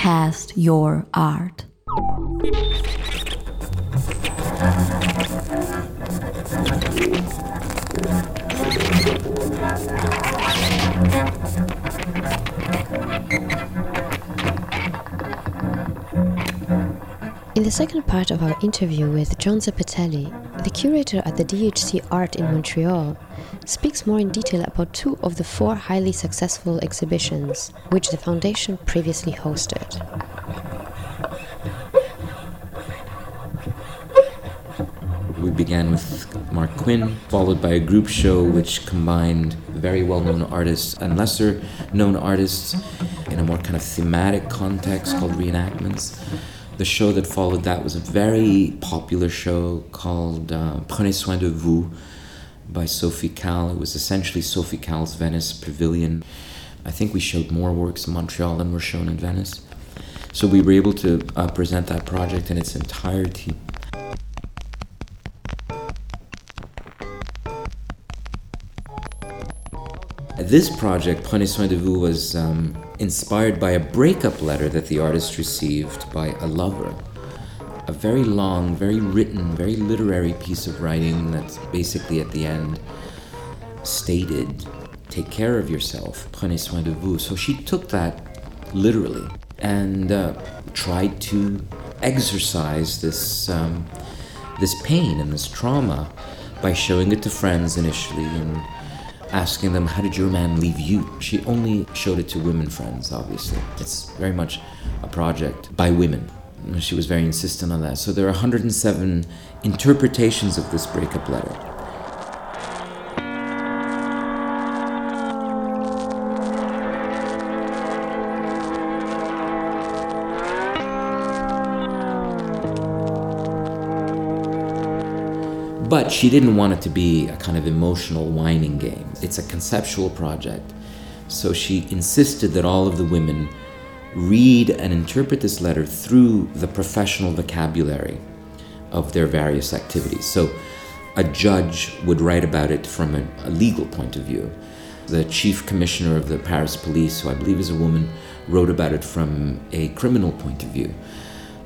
cast your art. In the second part of our interview with John Zeppetelli, the curator at the DHC Art in Montreal speaks more in detail about two of the four highly successful exhibitions which the foundation previously hosted. We began with Marc Quinn, followed by a group show which combined very well known artists and lesser known artists in a more kind of thematic context called reenactments. The show that followed that was a very popular show called uh, Prenez soin de vous by Sophie Calle. It was essentially Sophie Calle's Venice Pavilion. I think we showed more works in Montreal than were shown in Venice. So we were able to uh, present that project in its entirety. This project, Prenez soin de vous, was um, inspired by a breakup letter that the artist received by a lover. A very long, very written, very literary piece of writing that's basically at the end stated, Take care of yourself, prenez soin de vous. So she took that literally and uh, tried to exercise this, um, this pain and this trauma by showing it to friends initially and asking them, How did your man leave you? She only showed it to women friends, obviously. It's very much a project by women. She was very insistent on that. So there are 107 interpretations of this breakup letter. But she didn't want it to be a kind of emotional whining game. It's a conceptual project. So she insisted that all of the women read and interpret this letter through the professional vocabulary of their various activities. So a judge would write about it from a, a legal point of view. The chief commissioner of the Paris police, who I believe is a woman, wrote about it from a criminal point of view.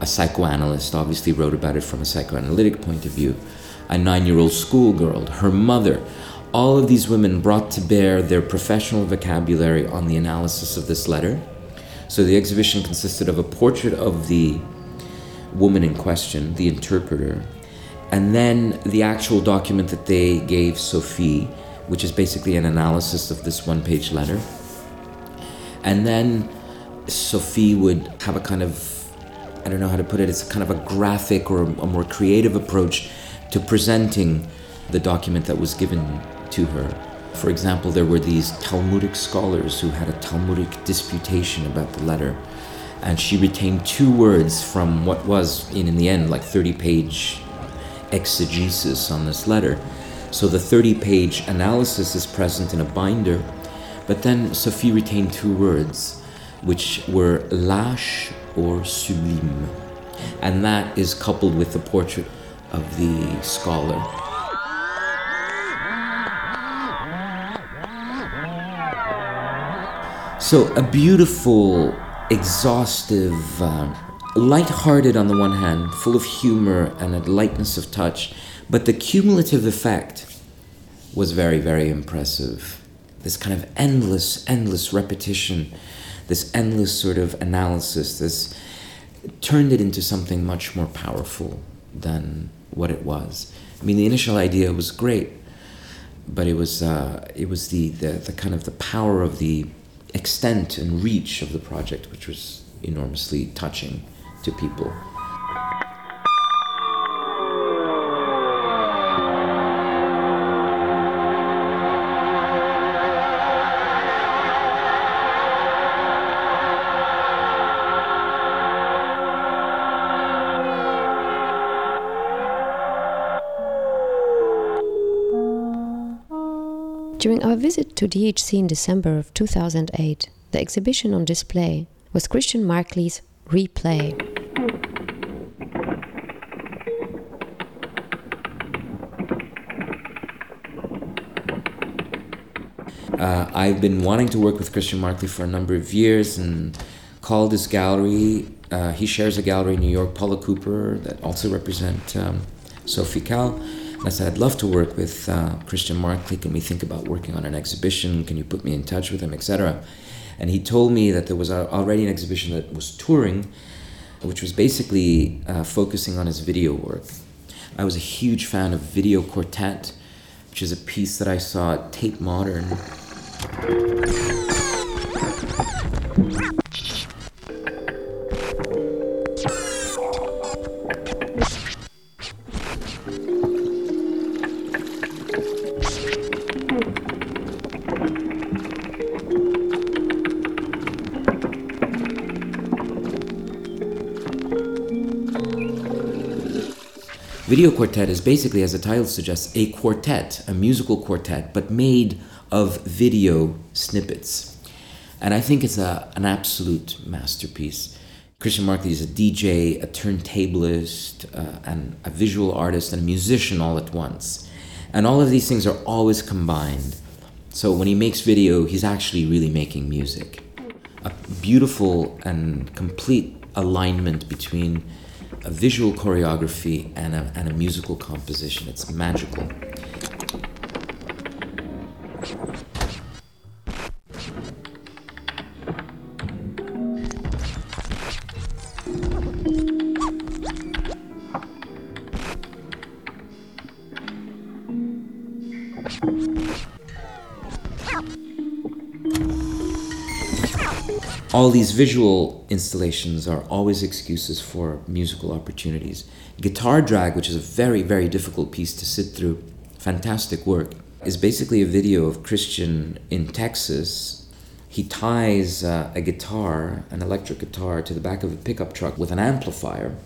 A psychoanalyst obviously wrote about it from a psychoanalytic point of view a nine year old schoolgirl, her mother. All of these women brought to bear their professional vocabulary on the analysis of this letter. So the exhibition consisted of a portrait of the woman in question, the interpreter, and then the actual document that they gave Sophie, which is basically an analysis of this one page letter. And then Sophie would have a kind of, I don't know how to put it, it's kind of a graphic or a more creative approach to presenting the document that was given to her. For example, there were these Talmudic scholars who had a Talmudic disputation about the letter, and she retained two words from what was, in, in the end, like 30 page exegesis on this letter. So the 30 page analysis is present in a binder, but then Sophie retained two words, which were lâche or sublime. And that is coupled with the portrait of the scholar. So, a beautiful, exhaustive, uh, light-hearted on the one hand, full of humor and a lightness of touch, but the cumulative effect was very, very impressive. This kind of endless, endless repetition, this endless sort of analysis, this turned it into something much more powerful than what it was. I mean, the initial idea was great, but it was uh, it was the, the the kind of the power of the extent and reach of the project, which was enormously touching to people. During our visit to DHC in December of 2008, the exhibition on display was Christian Marclay's Replay. Uh, I've been wanting to work with Christian Marclay for a number of years, and called his gallery. Uh, he shares a gallery in New York, Paula Cooper, that also represent um, Sophie Calle. I said, I'd love to work with uh, Christian Marclay. Can we think about working on an exhibition? Can you put me in touch with him, etc.? And he told me that there was already an exhibition that was touring, which was basically uh, focusing on his video work. I was a huge fan of Video Quartet, which is a piece that I saw at Tate Modern. Video Quartet is basically, as the title suggests, a quartet, a musical quartet, but made of video snippets. And I think it's a, an absolute masterpiece. Christian Marclay is a DJ, a turntablist, uh, and a visual artist and a musician all at once. And all of these things are always combined. So when he makes video, he's actually really making music. A beautiful and complete alignment between a visual choreography and a, and a musical composition. It's magical. All these visual installations are always excuses for musical opportunities. Guitar Drag, which is a very, very difficult piece to sit through, fantastic work, is basically a video of Christian in Texas. He ties uh, a guitar, an electric guitar, to the back of a pickup truck with an amplifier,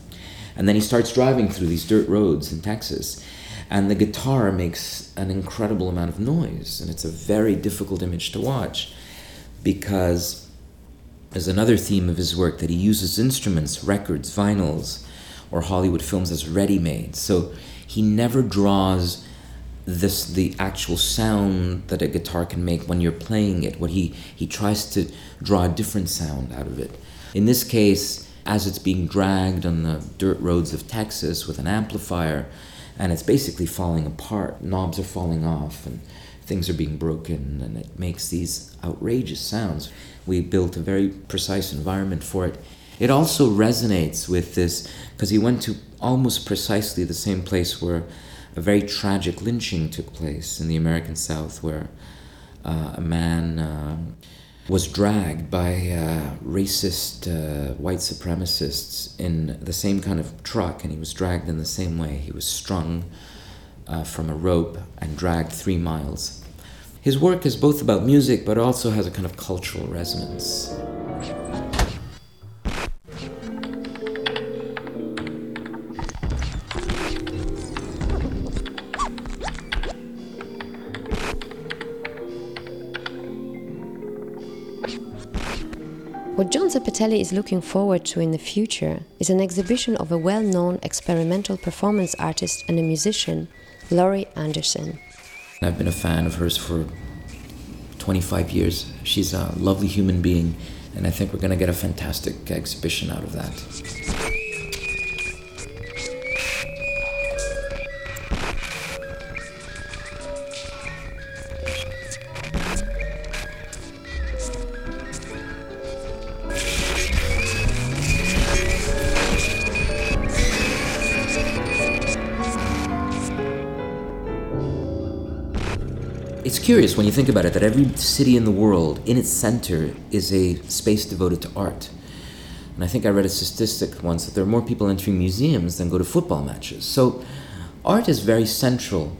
and then he starts driving through these dirt roads in Texas. And the guitar makes an incredible amount of noise, and it's a very difficult image to watch because is another theme of his work that he uses instruments, records, vinyls, or Hollywood films as ready made. So he never draws this the actual sound that a guitar can make when you're playing it. What he he tries to draw a different sound out of it. In this case, as it's being dragged on the dirt roads of Texas with an amplifier, and it's basically falling apart. Knobs are falling off and things are being broken, and it makes these outrageous sounds. We built a very precise environment for it. It also resonates with this because he went to almost precisely the same place where a very tragic lynching took place in the American South, where uh, a man uh, was dragged by uh, racist uh, white supremacists in the same kind of truck, and he was dragged in the same way. He was strung uh, from a rope and dragged three miles. His work is both about music but also has a kind of cultural resonance. What John Zeppetelli is looking forward to in the future is an exhibition of a well known experimental performance artist and a musician Laurie Anderson. I've been a fan of hers for 25 years. She's a lovely human being, and I think we're going to get a fantastic exhibition out of that. Curious when you think about it that every city in the world, in its center, is a space devoted to art. And I think I read a statistic once that there are more people entering museums than go to football matches. So art is very central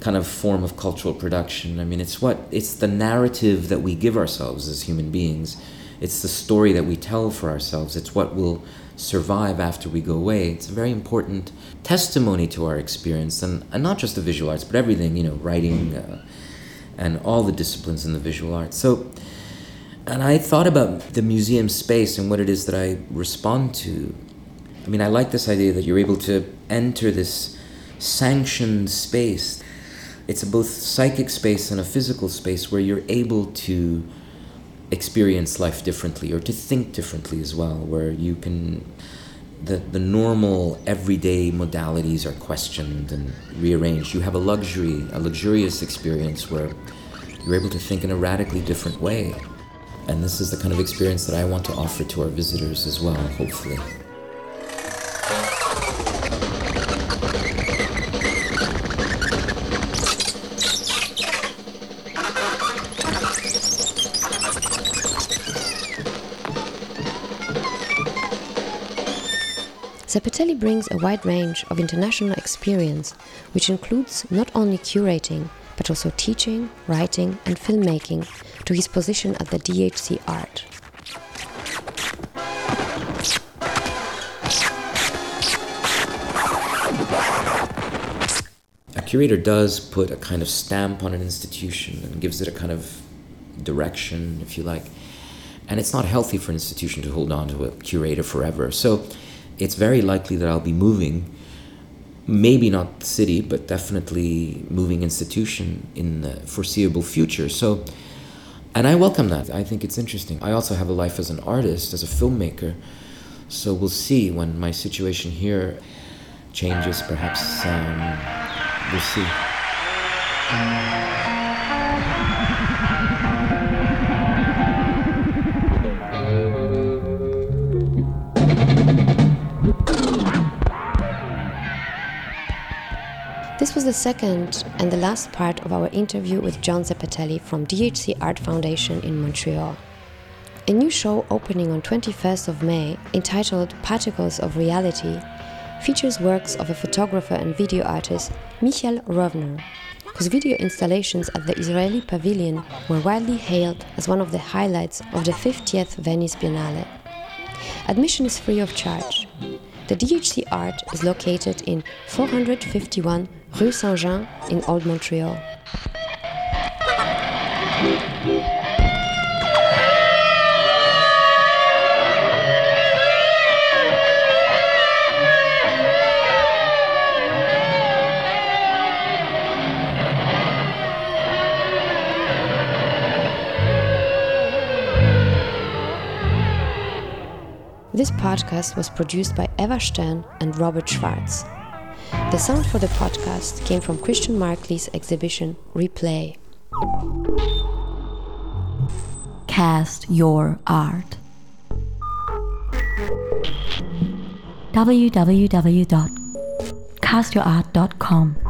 kind of form of cultural production. I mean, it's what it's the narrative that we give ourselves as human beings. It's the story that we tell for ourselves. It's what will survive after we go away. It's a very important testimony to our experience, and, and not just the visual arts, but everything, you know, writing, uh, and all the disciplines in the visual arts. So, and I thought about the museum space and what it is that I respond to. I mean, I like this idea that you're able to enter this sanctioned space. It's a both psychic space and a physical space where you're able to experience life differently or to think differently as well, where you can the, the normal everyday modalities are questioned and rearranged. You have a luxury, a luxurious experience where you're able to think in a radically different way. And this is the kind of experience that I want to offer to our visitors as well, hopefully. Zeppetelli brings a wide range of international experience, which includes not only curating, but also teaching, writing, and filmmaking to his position at the DHC Art. A curator does put a kind of stamp on an institution and gives it a kind of direction, if you like. And it's not healthy for an institution to hold on to a curator forever. So it's very likely that I'll be moving, maybe not city, but definitely moving institution in the foreseeable future. So, and I welcome that. I think it's interesting. I also have a life as an artist, as a filmmaker. So we'll see when my situation here changes. Perhaps um, we'll see. The second and the last part of our interview with John Zeppetelli from DHC Art Foundation in Montreal. A new show opening on 21st of May, entitled Particles of Reality, features works of a photographer and video artist, Michal Rovner, whose video installations at the Israeli Pavilion were widely hailed as one of the highlights of the 50th Venice Biennale. Admission is free of charge. The DHC Art is located in 451 Rue Saint-Jean in Old Montreal. This podcast was produced by Eva Stern and Robert Schwartz. The sound for the podcast came from Christian Marclay's exhibition Replay. Cast your art. www.castyourart.com